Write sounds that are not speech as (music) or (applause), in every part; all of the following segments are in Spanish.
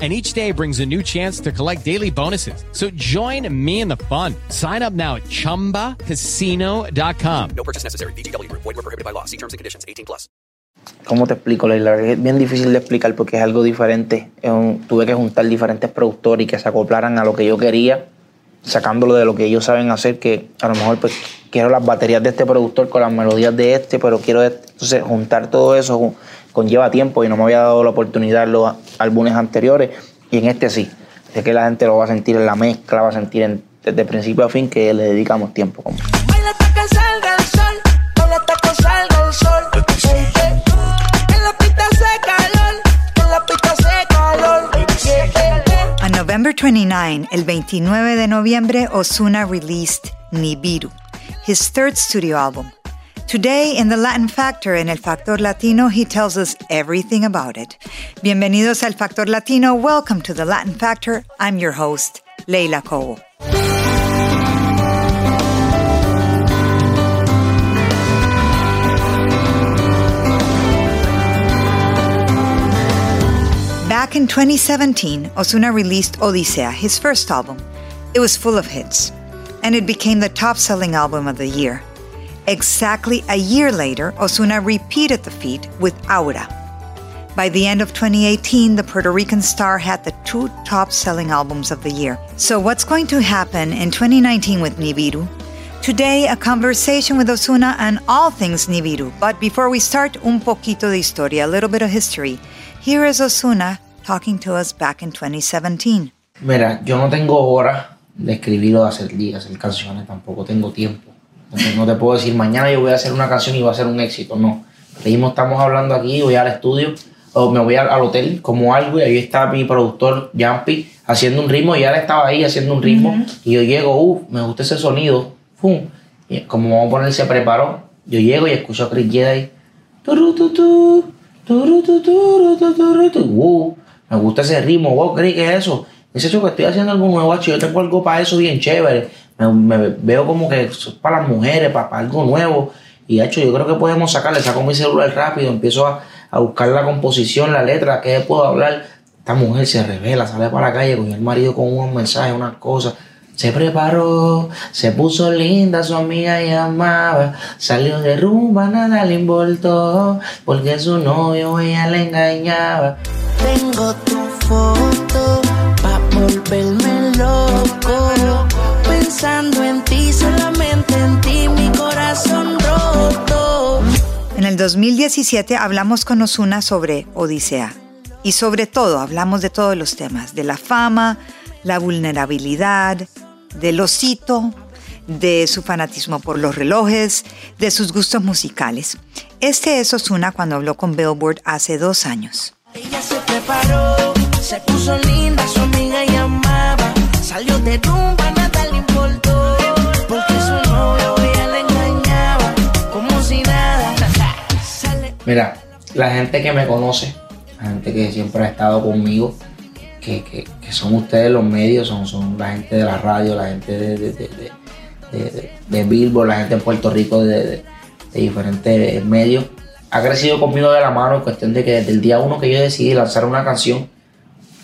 and each day brings a new chance to collect daily bonuses. So join me in the fun. Sign up now at ChumbaCasino.com. No purchase necessary. BGW. Void were prohibited by law. See terms and conditions. 18 plus. ¿Cómo te explico, Leila? Es bien difícil de explicar porque es algo diferente. Es un- tuve que juntar diferentes productores y que se acoplaran a lo que yo quería, sacándolo de lo que ellos saben hacer, que a lo mejor pues quiero las baterías de este productor con las melodías de este, pero quiero... este. Entonces, juntar todo eso con- conlleva tiempo y no me había dado la oportunidad en los álbumes anteriores y en este sí. Sé que la gente lo va a sentir en la mezcla, va a sentir en- desde principio a fin que le dedicamos tiempo. November 29, el 29 de noviembre, Osuna released Nibiru, his third studio album. Today, in the Latin Factor, en El Factor Latino, he tells us everything about it. Bienvenidos al Factor Latino. Welcome to the Latin Factor. I'm your host, Leila Cobo. Back in 2017, Osuna released Odisea, his first album. It was full of hits, and it became the top selling album of the year. Exactly a year later, Osuna repeated the feat with Aura. By the end of 2018, the Puerto Rican star had the two top selling albums of the year. So, what's going to happen in 2019 with Nibiru? Today, a conversation with Osuna and all things Nibiru. But before we start, un poquito de historia, a little bit of history. Here is Osuna talking to us back in 2017. Mira, yo no tengo horas de escribir o de hacer, de hacer canciones, tampoco tengo tiempo. Entonces, no te puedo decir, mañana yo voy a hacer una canción y va a ser un éxito, no. Mismo estamos hablando aquí, voy al estudio, o me voy al, al hotel como algo, y ahí está mi productor, Jumpy, haciendo un ritmo, y él estaba ahí haciendo un ritmo, y yo llego, uff, me gusta ese sonido, ¡fum! Y como vamos a poner, se preparó, yo llego y escucho a Chris Jedi, tu, tu, tu, me gusta ese ritmo, wow, ¿qué es eso? Dice, "Cho, que estoy haciendo algo nuevo, yo tengo algo para eso bien chévere. Me, veo como que es para las mujeres, para, para algo nuevo. Y hecho, yo creo que podemos sacarle, saco mi celular rápido, empiezo a, a buscar la composición, la letra, qué puedo hablar. Esta mujer se revela, sale para la calle con el marido con unos mensajes, unas cosas. Se preparó, se puso linda, su amiga llamaba, salió de rumba, nada le importó, porque su novio ella le engañaba. Tengo tu foto pa' volverme loco. Pensando en ti, solamente en ti, mi corazón roto. En el 2017 hablamos con Osuna sobre Odisea. Y sobre todo, hablamos de todos los temas, de la fama, la vulnerabilidad, del osito, de su fanatismo por los relojes, de sus gustos musicales. Este es Osuna cuando habló con Billboard hace dos años. Ella se preparó, se puso linda, su amiga llamaba. Salió de rumba, nada le importó. Porque su novio ella le engañaba, como si nada. Sale Mira, la gente que me conoce, la gente que siempre ha estado conmigo, que, que- que son ustedes los medios, son, son la gente de la radio, la gente de, de, de, de- de- de- de Billboard, la gente en Puerto Rico de, de- de diferentes medios, ha crecido conmigo de la mano en cuestión de que desde el día uno que yo decidí lanzar una canción,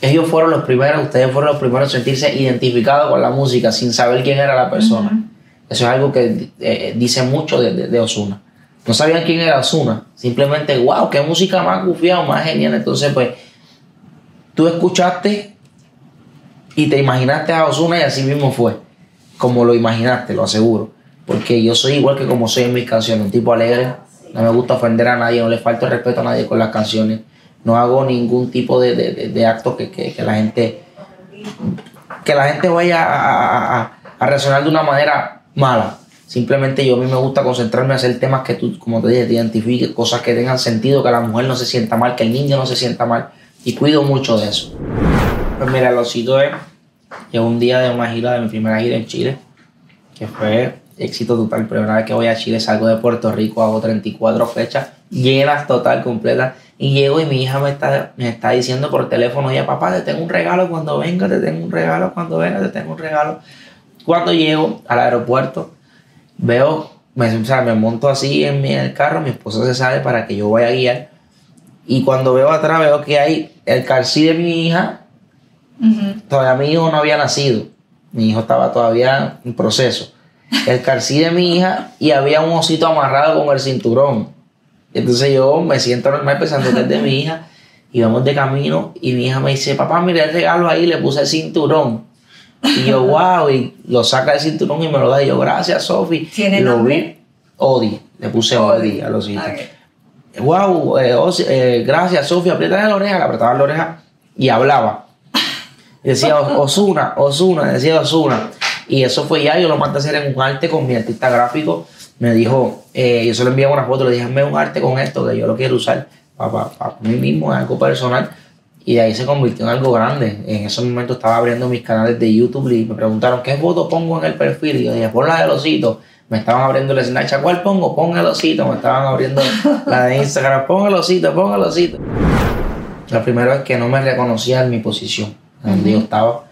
ellos fueron los primeros, ustedes fueron los primeros en sentirse identificados con la música sin saber quién era la persona. Eso es algo que eh, dice mucho de, de, de Ozuna. No sabían quién era Ozuna. Simplemente, wow, qué música más gufiada, más genial. Entonces, pues, tú escuchaste y te imaginaste a Ozuna y así mismo fue. Como lo imaginaste, lo aseguro. Porque yo soy igual que como soy en mis canciones, un tipo alegre. No me gusta ofender a nadie, no le falto respeto a nadie con las canciones. No hago ningún tipo de, de, de- acto que, que- que la gente que la gente vaya a, a- a- de una manera mala. Simplemente yo a mí me gusta concentrarme a hacer temas que tú, como te dije, te identifiques, cosas que tengan sentido, que la mujer no se sienta mal, que el niño no se sienta mal. Y cuido mucho de eso. Pues mira, lo cito es que un día de una gira, de mi primera gira en Chile, que fue éxito total. Primera vez que voy a Chile, salgo de Puerto Rico, hago 34 fechas llenas total, completa. Y llego y mi hija me está, me está diciendo por teléfono, ya papá, te tengo un regalo cuando venga, te tengo un regalo cuando venga, te tengo un regalo. Cuando llego al aeropuerto, veo, me, o sea, me monto así en, mi, en el carro, mi esposa se sale para que yo vaya a guiar. Y cuando veo atrás, veo que hay el calcí de mi hija. Todavía mi hijo no había nacido. Mi hijo estaba todavía en proceso. El calcí de mi hija y había un osito amarrado con el cinturón. Entonces yo me siento normal pensando que es de mi hija. Y vamos de camino y mi hija me dice, papá, mira el regalo ahí, le puse el cinturón. Y yo, (laughs) wow, y lo saca del cinturón y me lo da. Y yo, gracias, Sofi. ¿Tiene lo nombre? vi. Odi, le puse Odi. A los hijos. Wow, eh, Osi- eh, gracias, Sofía. Apriétale la oreja, le apretaba la oreja y hablaba. Decía "O- Osuna, Osuna, decía Osuna. Y eso fue ya, yo lo mandé a hacer en un arte con mi artista gráfico. Me dijo, eh, yo se lo envié una foto, le dije, hazme un arte con esto, que yo lo quiero usar para, mí mismo, es algo personal. Y de ahí se convirtió en algo grande. En ese momento estaba abriendo mis canales de YouTube y me preguntaron, ¿qué foto pongo en el perfil? Y yo dije, pon la del osito. Me estaban abriendo el Snapchat, ¿cuál pongo? Pon el osito. Me estaban abriendo la de Instagram, pon el osito, pon el osito. La primera vez que no me reconocía en mi posición, donde yo estaba.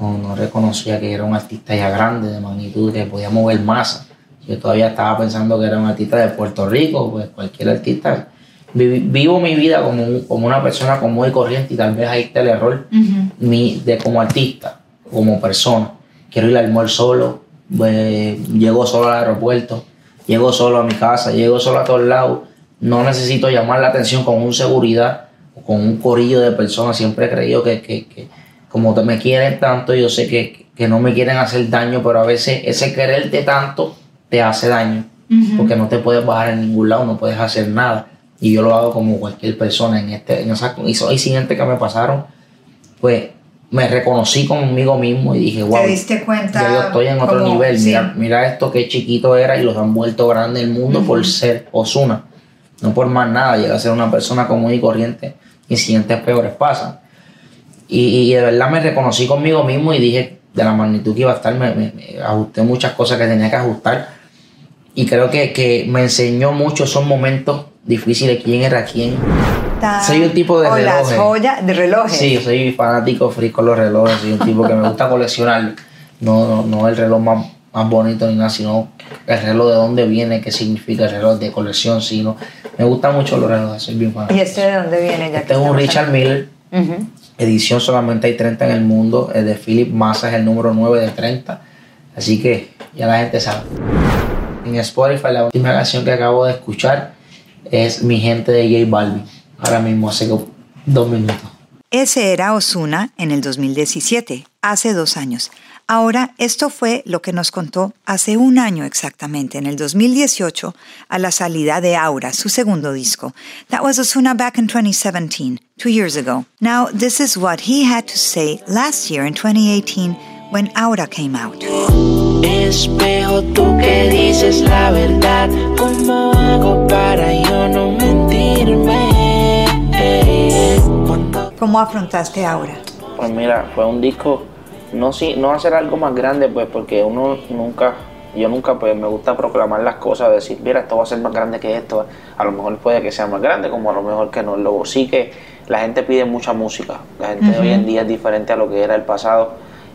No, no reconocía que era un artista ya grande, de magnitud, que podía mover masa. Yo todavía estaba pensando que era un artista de Puerto Rico, pues cualquier artista. Vivo mi vida como, como una persona común y corriente y tal vez ahí está el error mi, de como artista, como persona. Quiero ir al mall solo, eh, llego solo al aeropuerto, llego solo a mi casa, llego solo a todos lados. No necesito llamar la atención con un seguridad o con un corillo de personas. Siempre he creído que, que, que como te- me quieren tanto, yo sé que, que no me quieren hacer daño, pero a veces ese quererte tanto te hace daño. Porque no te puedes bajar en ningún lado, no puedes hacer nada. Y yo lo hago como cualquier persona en este, en esa, esos incidentes que me pasaron, pues me reconocí conmigo mismo y dije, wow, diste cuenta ya yo estoy en otro como- nivel. sí. Mira, mira esto que chiquito era y los han vuelto grande el mundo por ser Osuna. No por más nada, llega a ser una persona común y corriente. Incidentes peores pasan. Y, y de verdad me reconocí conmigo mismo y dije de la magnitud que iba a estar, me, me- me ajusté muchas cosas que tenía que ajustar. Y creo que, que me enseñó mucho esos momentos difíciles, quién era quién. Soy un tipo de o las relojes. joyas de relojes. Sí, soy fanático free con los relojes, soy un tipo que me gusta coleccionar, no, no, no el reloj más, más bonito ni nada, sino el reloj de dónde viene, qué significa el reloj de colección, sino me gustan mucho los relojes, soy bien fanático. ¿Y este de dónde viene? Ya Este es un Richard Miller, edición solamente hay 30 en el mundo, el de Philip Massa es el número 9 de 30, así que ya la gente sabe. En Spotify la última canción que acabo de escuchar es Mi Gente de J Balvin, ahora mismo hace dos minutos. Ese era Osuna en el 2017, hace dos años. Ahora, esto fue lo que nos contó hace un año exactamente, en el 2018, a la salida de Aura, su segundo disco. That was Osuna back in 2017, two years ago. Now, this is what he had to say last year in 2018 when Aura came out. Espejo, tú que dices la verdad, ¿cómo hago para yo no mentirme? ¿Cómo afrontaste Aura? Pues mira, fue un disco, no, si, no hacer algo más grande, pues porque uno nunca, yo nunca pues me gusta proclamar las cosas, decir, mira, esto va a ser más grande que esto, a lo mejor puede que sea más grande, como a lo mejor que no. Luego sí que la gente pide mucha música, la gente de hoy en día es diferente a lo que era el pasado.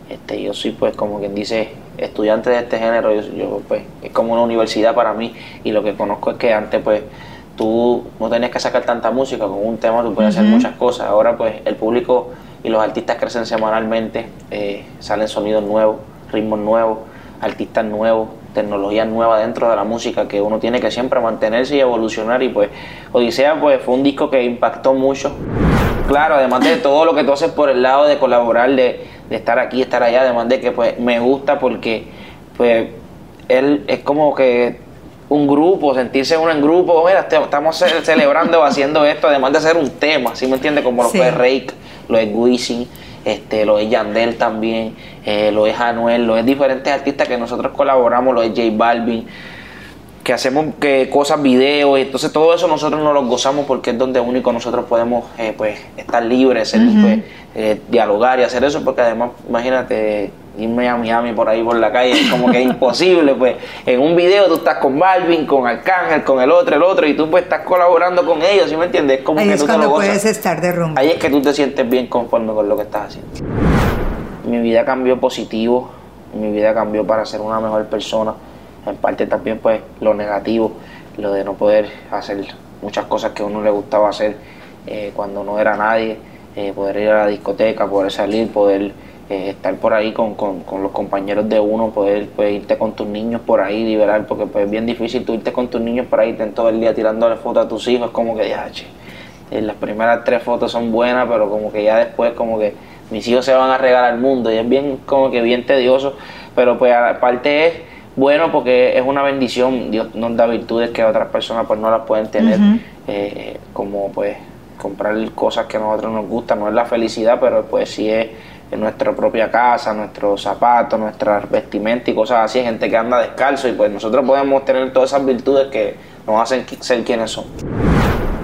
Este, yo soy pues como quien dice estudiante de este género, yo, yo, pues es como una universidad para mí y lo que conozco es que antes pues tú no tenías que sacar tanta música, con un tema tú puedes hacer muchas cosas. Ahora pues el público y los artistas crecen semanalmente, eh, salen sonidos nuevos, ritmos nuevos, artistas nuevos, tecnología nueva dentro de la música que uno tiene que siempre mantenerse y evolucionar y pues Odisea pues fue un disco que impactó mucho. Claro, además de todo lo que tú haces por el lado de colaborar, de, de estar aquí, estar allá, además de que pues me gusta porque pues él es como que un grupo, sentirse uno en grupo, mira, este- estamos ce- (laughs) celebrando o haciendo esto, además de hacer un tema, ¿sí me entiendes? Como lo Sí. fue Rake, lo es Wisin, este, lo es Yandel también, eh, lo es Anuel, lo es diferentes artistas que nosotros colaboramos, lo es J Balvin, que hacemos que cosas, videos, y entonces todo eso nosotros nos lo gozamos porque es donde único nosotros podemos eh, pues estar libres, ser, pues, eh, dialogar y hacer eso, porque además, imagínate, irme a Miami por ahí por la calle, es como que es (laughs) imposible, pues en un video tú estás con Balvin, con Arcángel, con el otro, el otro, y tú pues estás colaborando con ellos, ¿sí me entiendes? Es como Ahí que es tú te lo cuando gozas. puedes estar de rumbo. Ahí es que tú te sientes bien conforme con lo que estás haciendo. Mi vida cambió positivo, mi vida cambió para ser una mejor persona. En parte también pues lo negativo, lo de no poder hacer muchas cosas que a uno le gustaba hacer eh, cuando no era nadie, eh, poder ir a la discoteca, poder salir, poder eh, estar por ahí con, con- con los compañeros de uno, poder pues, irte con tus niños por ahí, liberar, porque pues, es bien difícil tú irte con tus niños por ahí, estén todo el día tirándole fotos a tus hijos, es como que ya, che, eh, las primeras tres fotos son buenas, pero como que ya después como que mis hijos se van a regalar al mundo y es bien como que bien tedioso, pero pues aparte es bueno porque es una bendición, Dios nos da virtudes que otras personas pues no las pueden tener, eh, como pues comprar cosas que a nosotros nos gustan, no es la felicidad, pero pues sí es en nuestra propia casa, nuestros zapatos, nuestras vestimentas y cosas así, gente que anda descalzo y pues nosotros podemos tener todas esas virtudes que nos hacen ser quienes son.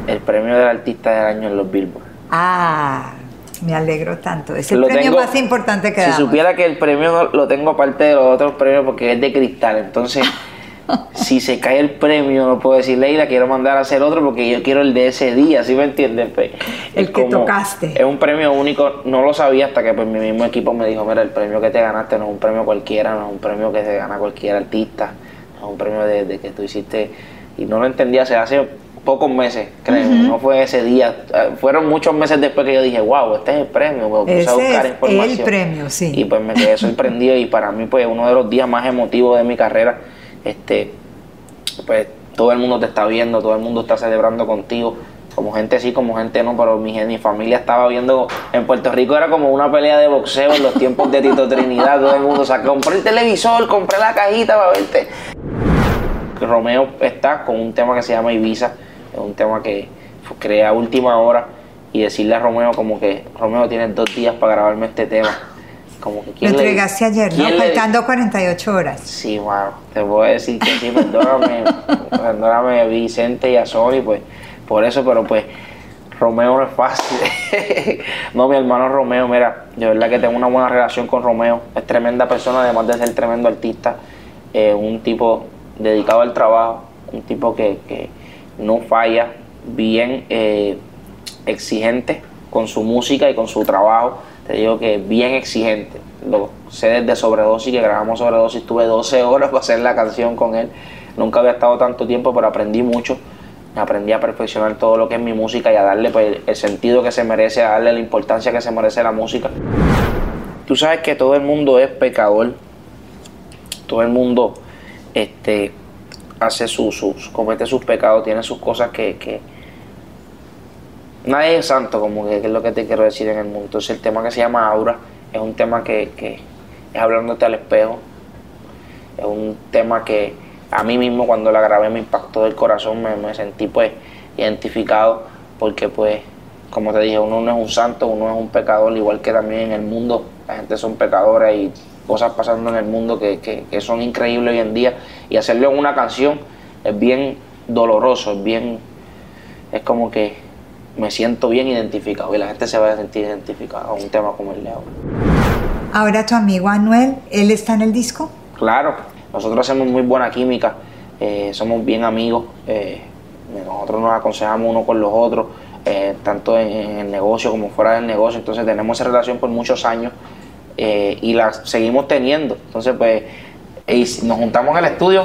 El premio del artista del año en los Billboard. Ah, me alegro tanto. Es el Lo premio tengo- más importante que Si damos. supiera que el premio lo tengo aparte de los otros premios porque es de cristal, entonces (laughs) (laughs) si se cae el premio no puedo decir Leila quiero mandar a hacer otro porque yo quiero el de ese día, ¿sí me entiendes? Pues, El es que tocaste. Es un premio único, no lo sabía hasta que pues mi mismo equipo me dijo, mira, el premio que te ganaste no es un premio cualquiera, no es un premio que se gana cualquier artista, no es un premio de, de que tú hiciste y no lo entendía, se hace pocos meses, créeme, no fue ese día, eh, fueron muchos meses después que yo dije, wow, este es el premio, me puse Ese a buscar es información. el premio, sí. Y pues me quedé sorprendido y para mí pues uno de los días más emotivos de mi carrera, este, pues todo el mundo te está viendo, todo el mundo está celebrando contigo, como gente sí, como gente no, pero mi, mi familia estaba viendo, en Puerto Rico era como una pelea de boxeo en los tiempos de Tito Trinidad, todo el mundo, o sea, compré el televisor, compré la cajita para verte. Romeo está con un tema que se llama Ibiza, es un tema que fue- creé a última hora. Y decirle a Romeo como que Romeo tienes dos días para grabarme este tema. Como que Lo ¿quién le- entregaste ayer, ¿no? quién le- Faltando 48 horas. Sí, mano, te puedo decir que sí, perdóname, (laughs) perdóname a Vicente y a Sony, pues, por eso, pero pues, Romeo no es fácil. (laughs) no, mi hermano Romeo, mira, de verdad que tengo una buena relación con Romeo, es tremenda persona, además de ser tremendo artista, eh, un tipo dedicado al trabajo, un tipo que, que no falla, bien eh, exigente con su música y con su trabajo. Te digo que bien exigente. Lo sé desde Sobredosis, que grabamos Sobredosis, tuve 12 horas (laughs) para hacer la canción con él. Nunca había estado tanto tiempo, pero aprendí mucho. Aprendí a perfeccionar todo lo que es mi música y a darle pues, el sentido que se merece, a darle la importancia que se merece la música. Tú sabes que todo el mundo es pecador. Todo el mundo este, hace sus, sus, comete sus pecados, tiene sus cosas que, que nadie es santo, como que, es lo que te quiero decir en el mundo. Entonces el tema que se llama aura es un tema que, que es hablándote al espejo. Es un tema que a mí mismo cuando la grabé me impactó del corazón, me, me sentí pues identificado porque pues como te dije, uno no es un santo, uno es un pecador, igual que también en el mundo la gente son pecadores y cosas pasando en el mundo que, que- que son increíbles hoy en día y hacerlo en una canción es bien doloroso, es bien, es como que me siento bien identificado y la gente se va a sentir identificada con un tema como el de ahora. Tu amigo Anuel, ¿él está en el disco? Claro, nosotros hacemos muy buena química, eh, somos bien amigos, eh, nosotros nos aconsejamos uno con los otros, eh, tanto en, en el negocio como fuera del negocio, entonces tenemos esa relación por muchos años y la seguimos teniendo. Entonces, pues, nos juntamos en el estudio,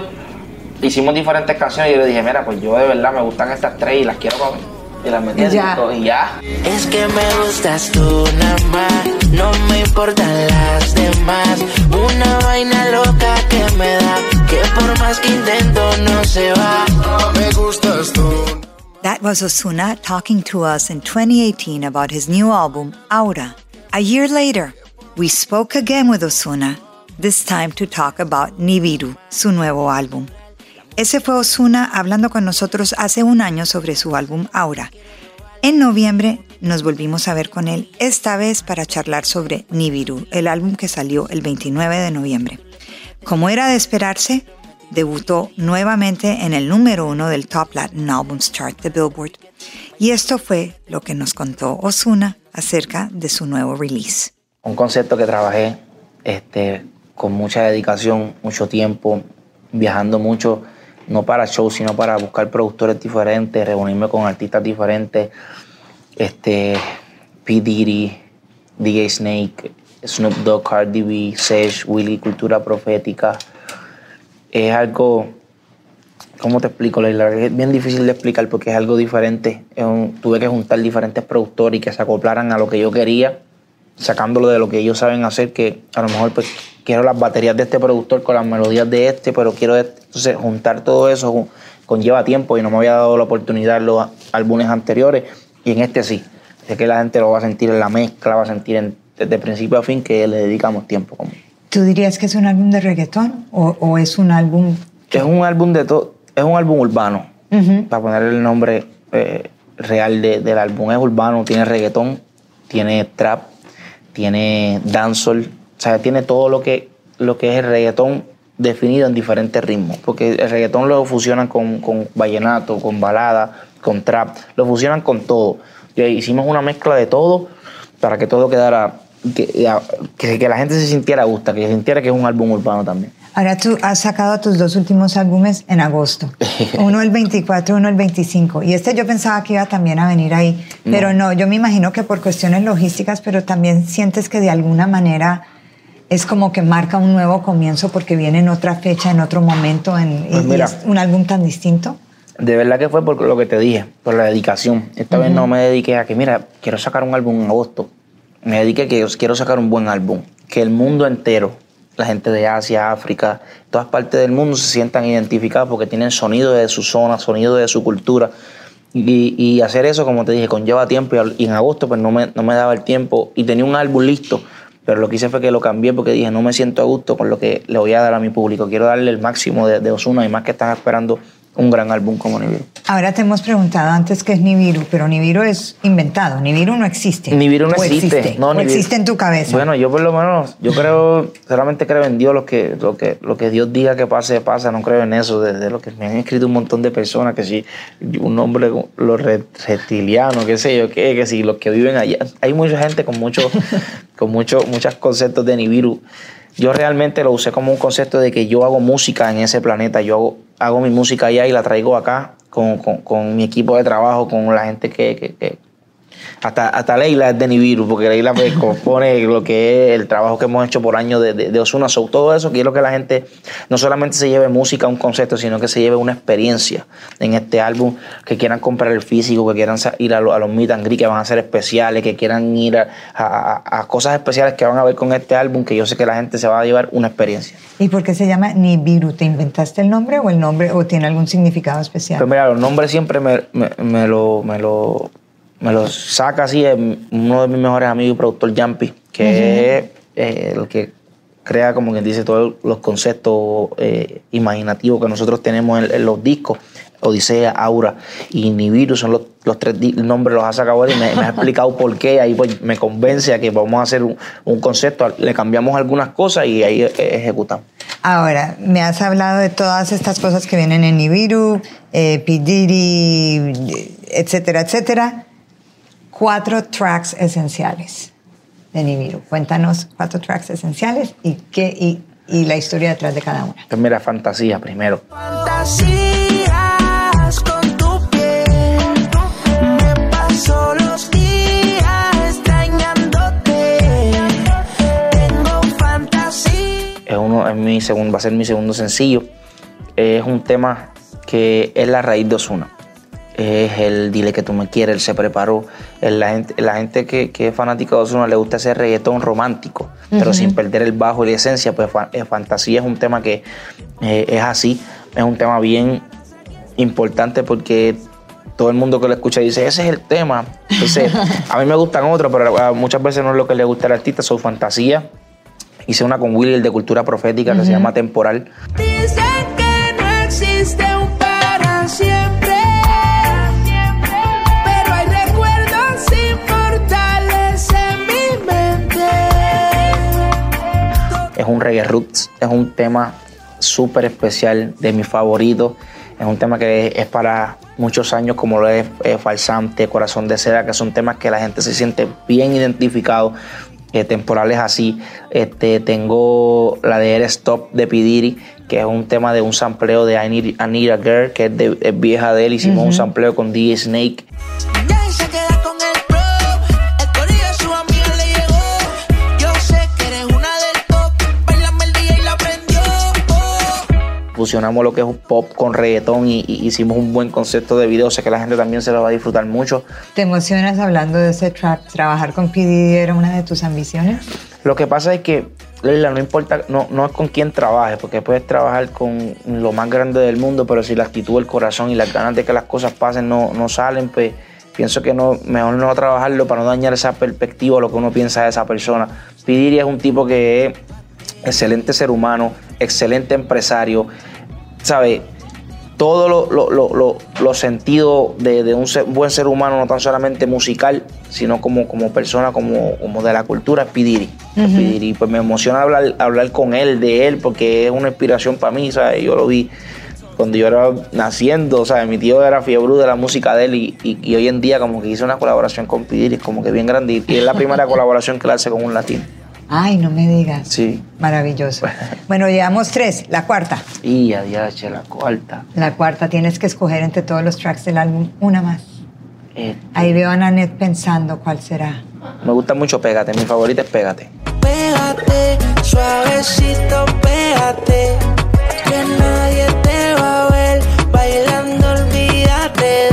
hicimos diferentes canciones y yo le dije, mira, pues yo de verdad me gustan estas tres y las quiero para mí. Y las metí ya. disco, y ya. Es que me gustas tú nada más, no me importan las demás. Una vaina loca que me da, que por más que intento no se va. Me gustas tú. That was Osuna talking to us in 2018 about his new album, Aura. A year later, we spoke again with Osuna, this time to talk about Nibiru, su nuevo álbum. Ese fue Osuna hablando con nosotros hace un año sobre su álbum Aura. En noviembre nos volvimos a ver con él, esta vez para charlar sobre Nibiru, el álbum que salió el 29 de noviembre. Como era de esperarse, debutó nuevamente en el número uno del Top Latin Albums Chart de Billboard. Y esto fue lo que nos contó Osuna acerca de su nuevo release. un concepto que trabajé este, con mucha dedicación, mucho tiempo, viajando mucho, no para shows, sino para buscar productores diferentes, reunirme con artistas diferentes, este, P. Diddy, DJ Snake, Snoop Dogg, Cardi B, Sage, Willy, Cultura Profética. Es algo, ¿cómo te explico, Leila? Es bien difícil de explicar porque es algo diferente. Tuve que juntar diferentes productores y que se acoplaran a lo que yo quería, sacándolo de lo que ellos saben hacer, que a lo mejor pues quiero las baterías de este productor con las melodías de este, pero quiero este. entonces juntar todo eso con- conlleva tiempo y no me había dado la oportunidad en los álbumes anteriores y en este sí. Sé que la gente lo va a sentir en la mezcla, va a sentir en- desde principio a fin que le dedicamos tiempo. Como. ¿Tú dirías que es un álbum de reggaetón o, o es un álbum... Es un álbum de todo, es un álbum urbano, para poner el nombre eh, real de- del álbum. Es urbano, tiene reggaetón, tiene trap, tiene dancehall, o sea, tiene todo lo que, lo que es el reggaetón definido en diferentes ritmos, porque el reggaetón lo fusionan con, con vallenato, con balada, con trap, lo fusionan con todo. Y hicimos una mezcla de todo para que todo quedara, que, que, que la gente se sintiera a gusto, que se sintiera que es un álbum urbano también. Ahora tú has sacado tus dos últimos álbumes en agosto. (laughs) Uno el 24, uno el 25. Y este yo pensaba que iba también a venir ahí. Pero no, yo me imagino que por cuestiones logísticas, pero también sientes que de alguna manera es como que marca un nuevo comienzo porque viene en otra fecha, en otro momento, en, Pues mira. es un álbum tan distinto. De verdad que fue por lo que te dije, por la dedicación. Esta vez no me dediqué a que, mira, quiero sacar un álbum en agosto. Me dediqué a que quiero sacar un buen álbum. Que el mundo entero, la gente de Asia, África, todas partes del mundo se sientan identificados porque tienen sonido de su zona, sonido de su cultura. Y, y hacer eso, como te dije, conlleva tiempo. Y en agosto pues no me, no me daba el tiempo. Y tenía un álbum listo. Pero lo que hice fue que lo cambié porque dije, no me siento a gusto con lo que le voy a dar a mi público. Quiero darle el máximo de, de Osuna y más que están esperando un gran álbum como Nibiru. Ahora te hemos preguntado antes qué es Nibiru, pero Nibiru es inventado. Nibiru no existe. Nibiru no O existe. No, o Nibiru- existe en tu cabeza. Bueno, yo por lo menos, yo creo, solamente creo en Dios, lo que, lo que, lo que Dios diga que pase, pasa, no creo en eso, desde lo que me han escrito un montón de personas, que si un nombre, los re- reptilianos, qué sé yo, qué, que si los que viven allá, hay mucha gente con mucho, (laughs) con mucho, muchos conceptos de Nibiru. Yo realmente lo usé como un concepto de que yo hago música en ese planeta, yo hago, hago mi música allá y la traigo acá con, con- con mi equipo de trabajo, con la gente que- que- que, hasta, hasta Leila es de Nibiru, porque Leila pues, (laughs) compone lo que es el trabajo que hemos hecho por años de, de, de Ozuna. So, todo eso quiero que la gente no solamente se lleve música, un concepto, sino que se lleve una experiencia en este álbum, que quieran comprar el físico, que quieran ir a, lo- a los meet and greet que van a ser especiales, que quieran ir a, a- a cosas especiales que van a ver con este álbum, que yo sé que la gente se va a llevar una experiencia. ¿Y por qué se llama Nibiru? ¿Te inventaste el nombre o el nombre o tiene algún significado especial? Pues mira, los nombres siempre me, me, me lo, me, lo, me lo saca así uno de mis mejores amigos y productor, Jumpy, que es eh, el que crea, como quien dice, todos los conceptos eh, imaginativos que nosotros tenemos en, en los discos. Odisea, Aura y Nibiru son los, los tres nombres, los ha sacado él y me, me ha (laughs) explicado por qué. Ahí pues me convence a que vamos a hacer un, un concepto. Le cambiamos algunas cosas y ahí eh, ejecutamos. Ahora, me has hablado de todas estas cosas que vienen en Nibiru, eh, P. Diddy, etcétera, etcétera. Cuatro tracks esenciales de Nibiru. Cuéntanos cuatro tracks esenciales y, qué, y, y la historia detrás de cada una. Pues mira, fantasía primero. Fantasías con tu piel. Me paso los días extrañándote. Tengo fantasía. es uno es mi segundo, va a ser mi segundo sencillo. Es un tema que es la raíz de Osuna. Es el dile que tú me quieres, él se preparó. La gente, la gente que, que es fanática de Osuna le gusta ese reggaetón romántico, pero sin perder el bajo y la esencia. Pues fa- eh, fantasía es un tema que eh, es así, es un tema bien importante porque todo el mundo que lo escucha dice, ese es el tema. Entonces, (laughs) a mí me gustan otros, pero muchas veces no es lo que le gusta al artista, son fantasía. Hice una con Willy, el de cultura profética, que se llama Temporal. Un reggae roots, es un tema súper especial, de mis favoritos. Es un tema que es para muchos años, como lo es eh, Falsante, Corazón de Seda, que son temas que la gente se siente bien identificado. eh, temporales así. Este, tengo la de Air Stop de Pidiri, que es un tema de un sampleo de I Need, I Need a Girl, que es, de, es vieja de él. Hicimos un sampleo con DJ Snake. Fusionamos lo que es un pop con reggaetón y, y hicimos un buen concepto de video, sé que la gente también se lo va a disfrutar mucho. ¿Te emocionas hablando de ese track? ¿Trabajar con P. Diddy era una de tus ambiciones? Lo que pasa es que, Leila, no importa, no, no es con quién trabajes, porque puedes trabajar con lo más grande del mundo, pero si la actitud, el corazón y las ganas de que las cosas pasen no, no salen, pues pienso que no, mejor no trabajarlo para no dañar esa perspectiva o lo que uno piensa de esa persona. Pidiri es un tipo que es excelente ser humano, excelente empresario, ¿sabe? Todo lo, lo, lo, lo- los sentidos de, de un buen ser humano, no tan solamente musical, sino como, como persona, como, como de la cultura, es Pidiri. Es Pidiri. Pues me emociona hablar, hablar con él, de él, porque es una inspiración para mí, ¿sabes? Yo lo vi cuando yo era naciendo, ¿sabes? Mi tío era fiebre de la música de él y, y- y hoy en día como que hizo una colaboración con Pidiri, como que bien grande. Y es la primera (laughs) colaboración que él hace con un latino. Ay, no me digas. Sí. Maravilloso. Bueno, llevamos tres. La cuarta. Y a diache, la cuarta. La cuarta tienes que escoger entre todos los tracks del álbum una más. Este, Ahí veo a Nanette pensando cuál será. me gusta mucho Pégate, mi favorita es Pégate. Pégate, suavecito, pégate. Que nadie te va a ver bailando, olvídate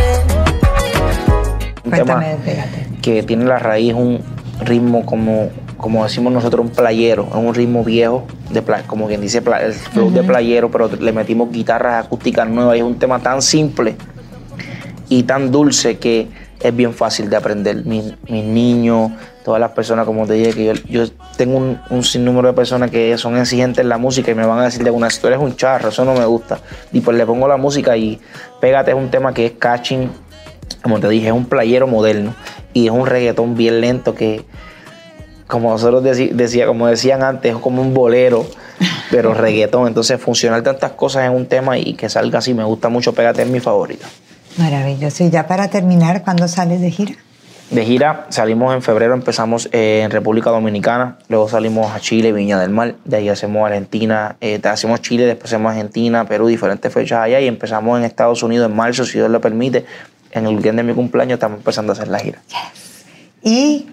Cuéntame Pégate. que tiene la raíz, un ritmo como, como decimos nosotros, un playero, es un ritmo viejo, de pla- como quien dice, el flow de playero, pero le metimos guitarras acústicas nuevas y es un tema tan simple y tan dulce que es bien fácil de aprender. Mis, mis niños, todas las personas, como te dije, que yo, yo tengo un, un sinnúmero de personas que son exigentes en la música y me van a decir de una, tú eres un charro, eso no me gusta. Y pues le pongo la música y Pégate es un tema que es catching, como te dije, es un playero moderno y es un reggaetón bien lento que, como nosotros deci- decía, como decían antes, es como un bolero, pero (laughs) reggaetón. Entonces, funcionar tantas cosas en un tema y que salga así, me gusta mucho. Pégate es mi favorita. Maravilloso. Y ya para terminar, ¿cuándo sales de gira? De gira salimos en febrero, empezamos eh, en República Dominicana, luego salimos a Chile, Viña del Mar, de ahí hacemos Argentina, eh, hacemos Chile, después hacemos Argentina, Perú, diferentes fechas allá y empezamos en Estados Unidos en marzo, si Dios lo permite. En el weekend de mi cumpleaños estamos empezando a hacer la gira. Y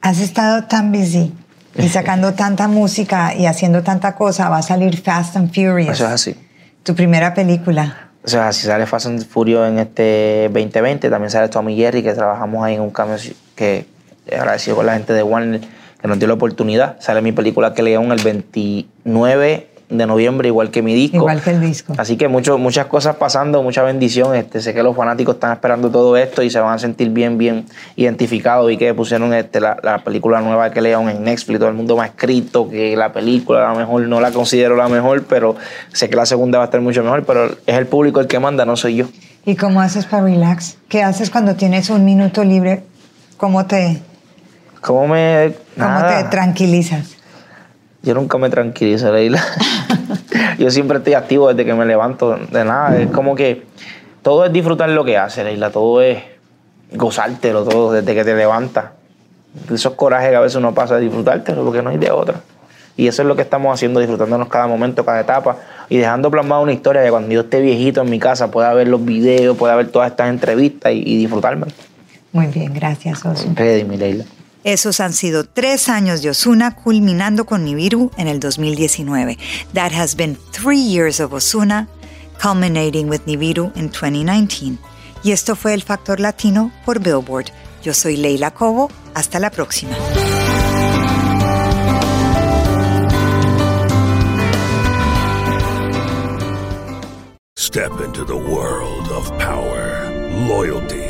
has estado tan busy y (laughs) sacando tanta música y haciendo tanta cosa. Va a salir Fast and Furious. Eso es así. Tu primera película. O sea, si sale Fast and Furious en este 2020, también sale Tommy Jerry, que trabajamos ahí en un cambio que agradecido con la gente de Warner que nos dio la oportunidad. Sale mi película que León el 29 de noviembre, igual que mi disco. Igual que el disco. Así que mucho, muchas cosas pasando, mucha bendición. Este, sé que los fanáticos están esperando todo esto y se van a sentir bien, bien identificados. Y que pusieron este, la, la película nueva de que León en Netflix. Todo el mundo me ha escrito que la película a lo mejor no la considero la mejor, pero sé que la segunda va a estar mucho mejor. Pero es el público el que manda, no soy yo. ¿Y cómo haces para relax? ¿Qué haces cuando tienes un minuto libre? ¿Cómo te, ¿Cómo me.? cómo te tranquilizas? Yo nunca me tranquilizo, Leila. (laughs) yo siempre estoy activo desde que me levanto. De nada, es como que todo es disfrutar lo que haces, Leila. Todo es gozártelo, todo desde que te levantas. Esos corajes que a veces uno pasa de disfrutártelo porque no hay de otra. Y eso es lo que estamos haciendo, disfrutándonos cada momento, cada etapa y dejando plasmada una historia que cuando yo esté viejito en mi casa pueda ver los videos, pueda ver todas estas entrevistas y, y disfrutarme. Muy bien, gracias, Osu. Ready, mi Leila. Esos han sido tres años de Osuna culminando con Nibiru en el 2019. That has been three years of Osuna culminating with Nibiru in 2019. Y esto fue el Factor Latino por Billboard. Yo soy Leila Cobo. Hasta la próxima. Step into the world of power, loyalty,